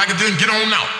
like it didn't get on out.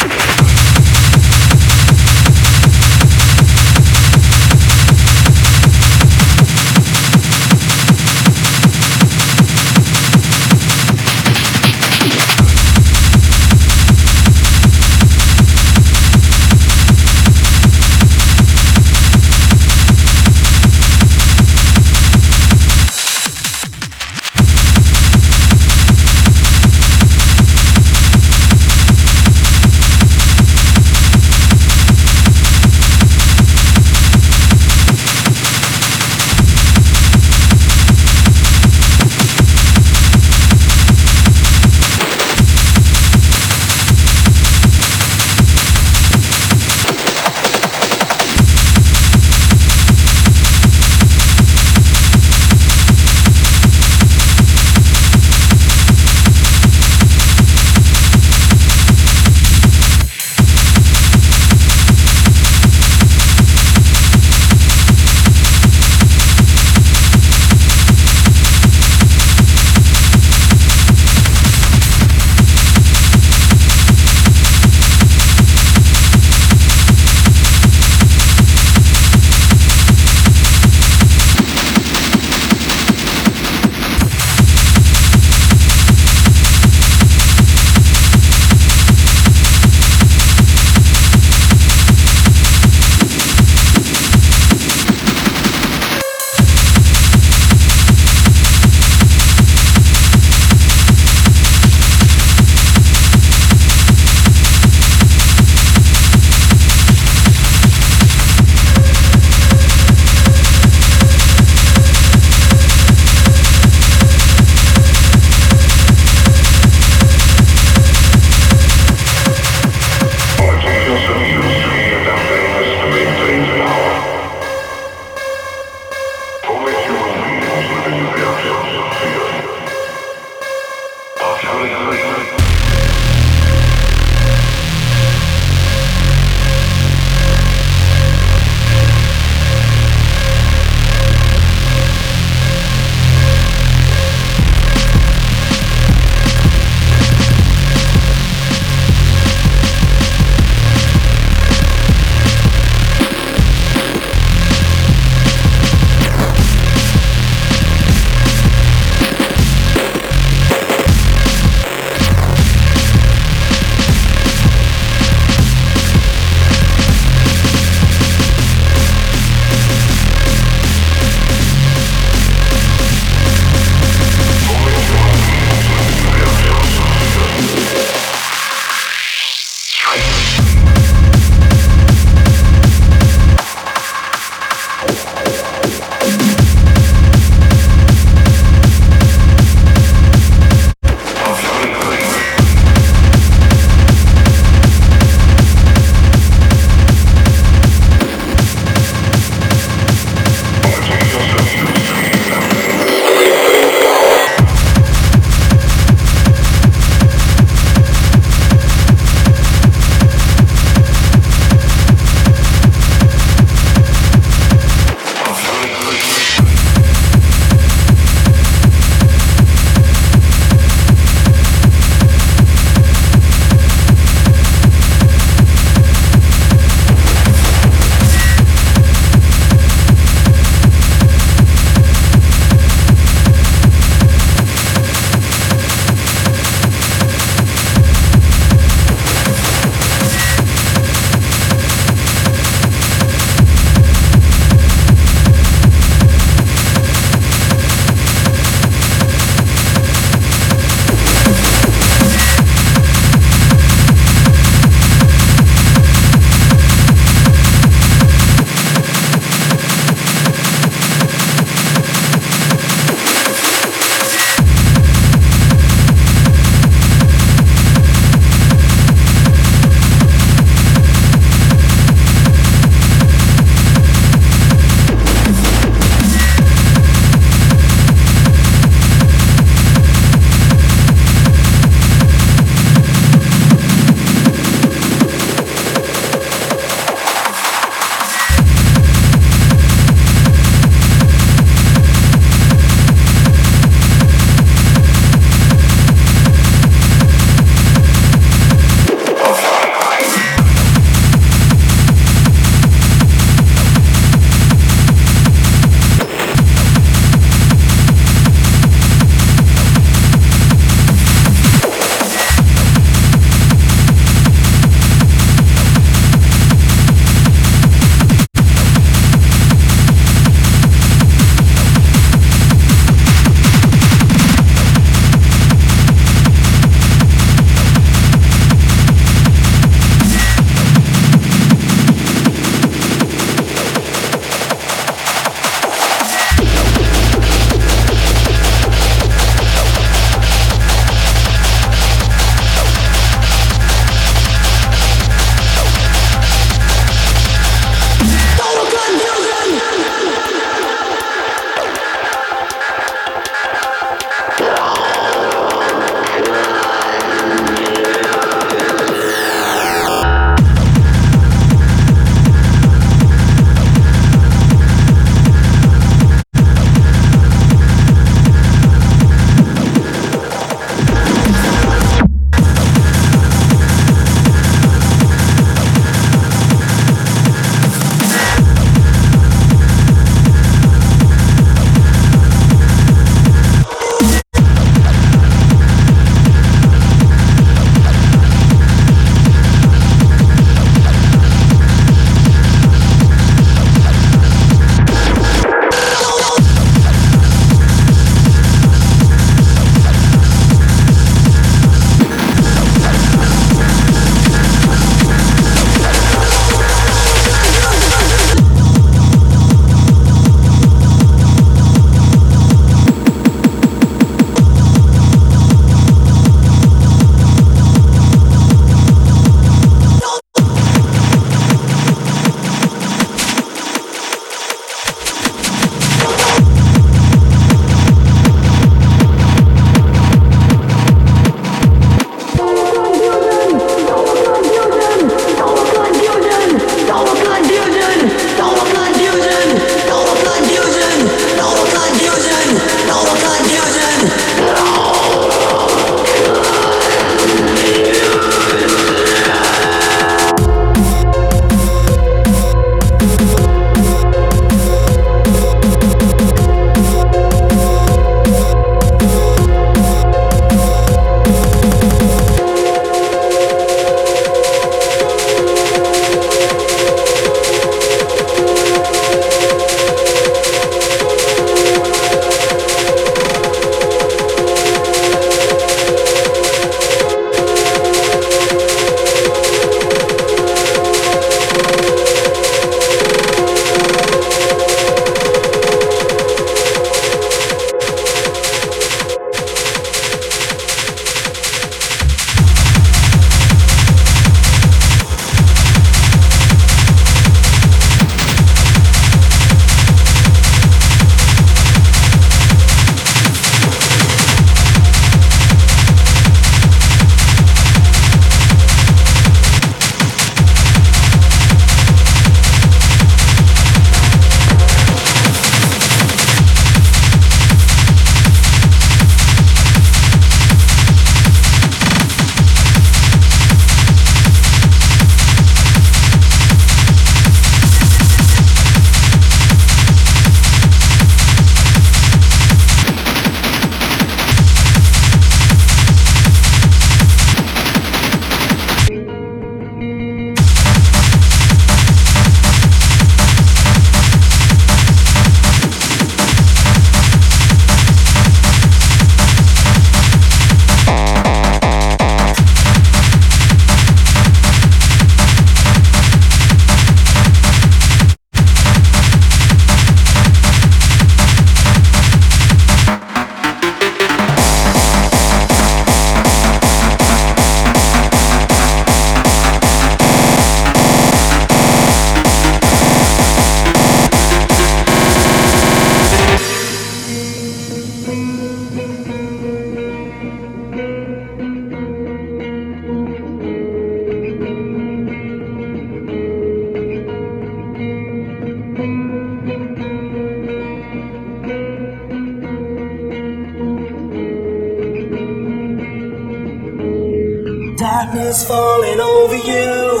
Darkness falling over you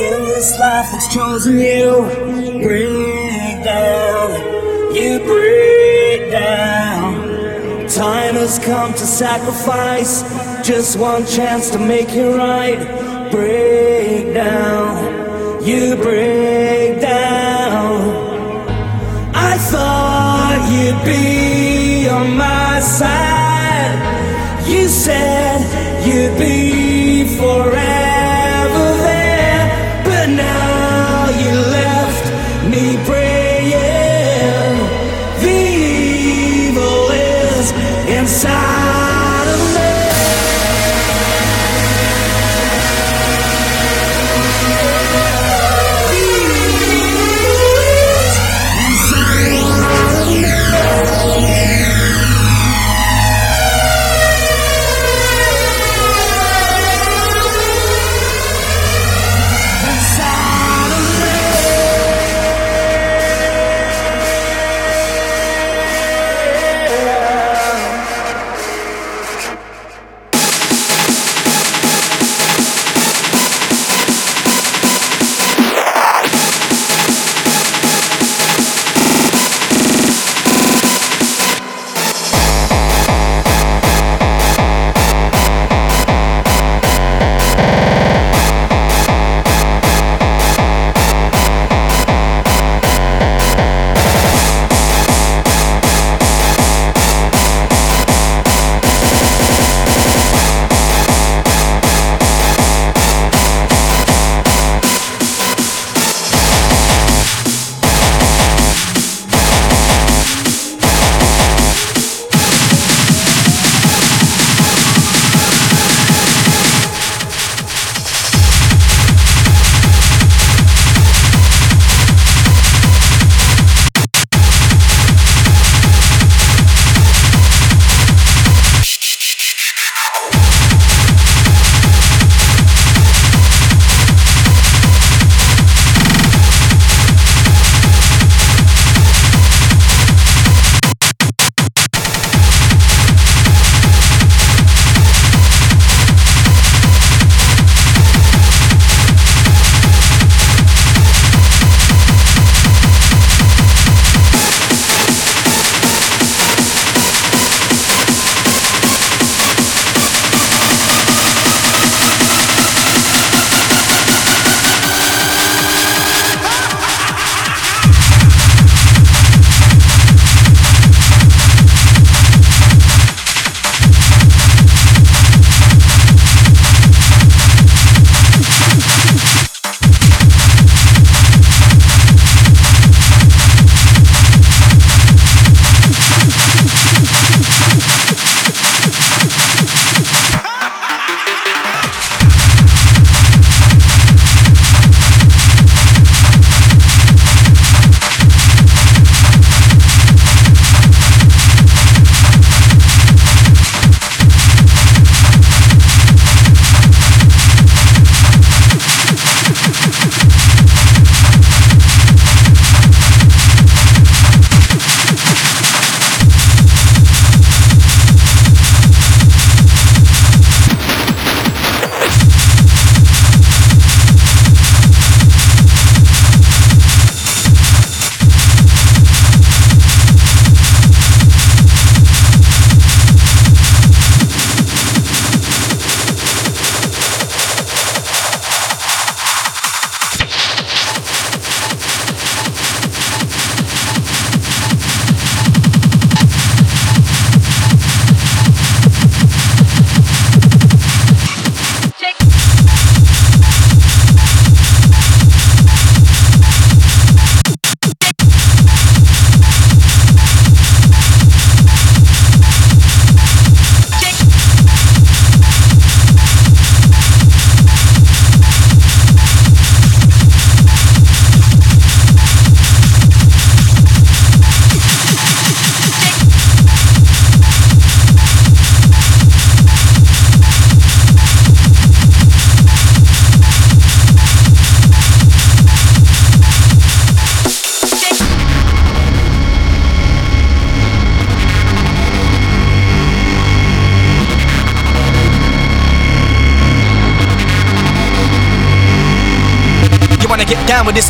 in this life that's chosen you. Break down, you break down. Time has come to sacrifice just one chance to make it right. Break down, you break down. I thought you'd be on my side. You said you'd be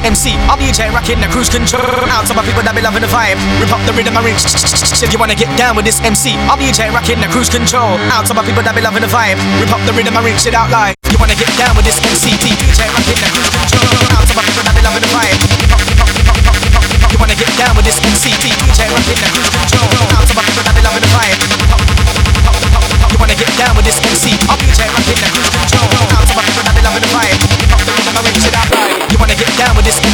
MC. I'll be a jet rocking the cruise control. Out some of my people that be loving the vibe. Rip up the rhythm and reach. Said you wanna get down with this MC. I'll be a jet rocking the cruise control. Out some of my people that be loving the vibe. Rip up the rhythm and reach it out live. You wanna get down with this MC? DJ rocking the cruise control. Out some of my people that be loving the vibe. You wanna get down with this MC? DJ rocking the cruise control. down with this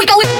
we go.